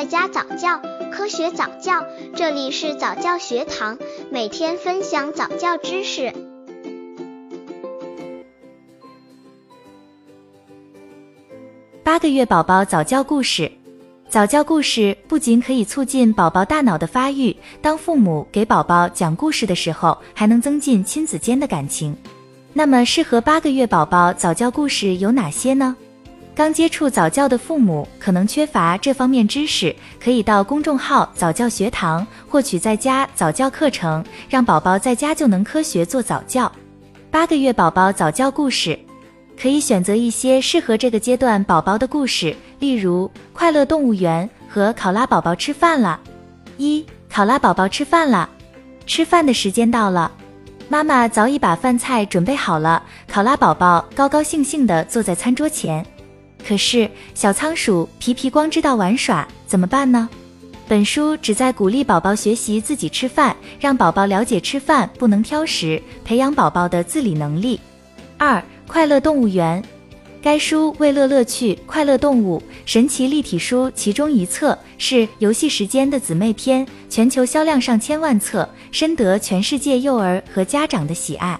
在家早教，科学早教，这里是早教学堂，每天分享早教知识。八个月宝宝早教故事，早教故事不仅可以促进宝宝大脑的发育，当父母给宝宝讲故事的时候，还能增进亲子间的感情。那么，适合八个月宝宝早教故事有哪些呢？刚接触早教的父母可能缺乏这方面知识，可以到公众号早教学堂获取在家早教课程，让宝宝在家就能科学做早教。八个月宝宝早教故事，可以选择一些适合这个阶段宝宝的故事，例如《快乐动物园》和《考拉宝宝吃饭了》。一、考拉宝宝吃饭了，吃饭的时间到了，妈妈早已把饭菜准备好了，考拉宝宝高高兴兴地坐在餐桌前。可是小仓鼠皮皮光知道玩耍，怎么办呢？本书旨在鼓励宝宝学习自己吃饭，让宝宝了解吃饭不能挑食，培养宝宝的自理能力。二、快乐动物园，该书为乐乐趣快乐动物神奇立体书其中一册，是游戏时间的姊妹篇，全球销量上千万册，深得全世界幼儿和家长的喜爱。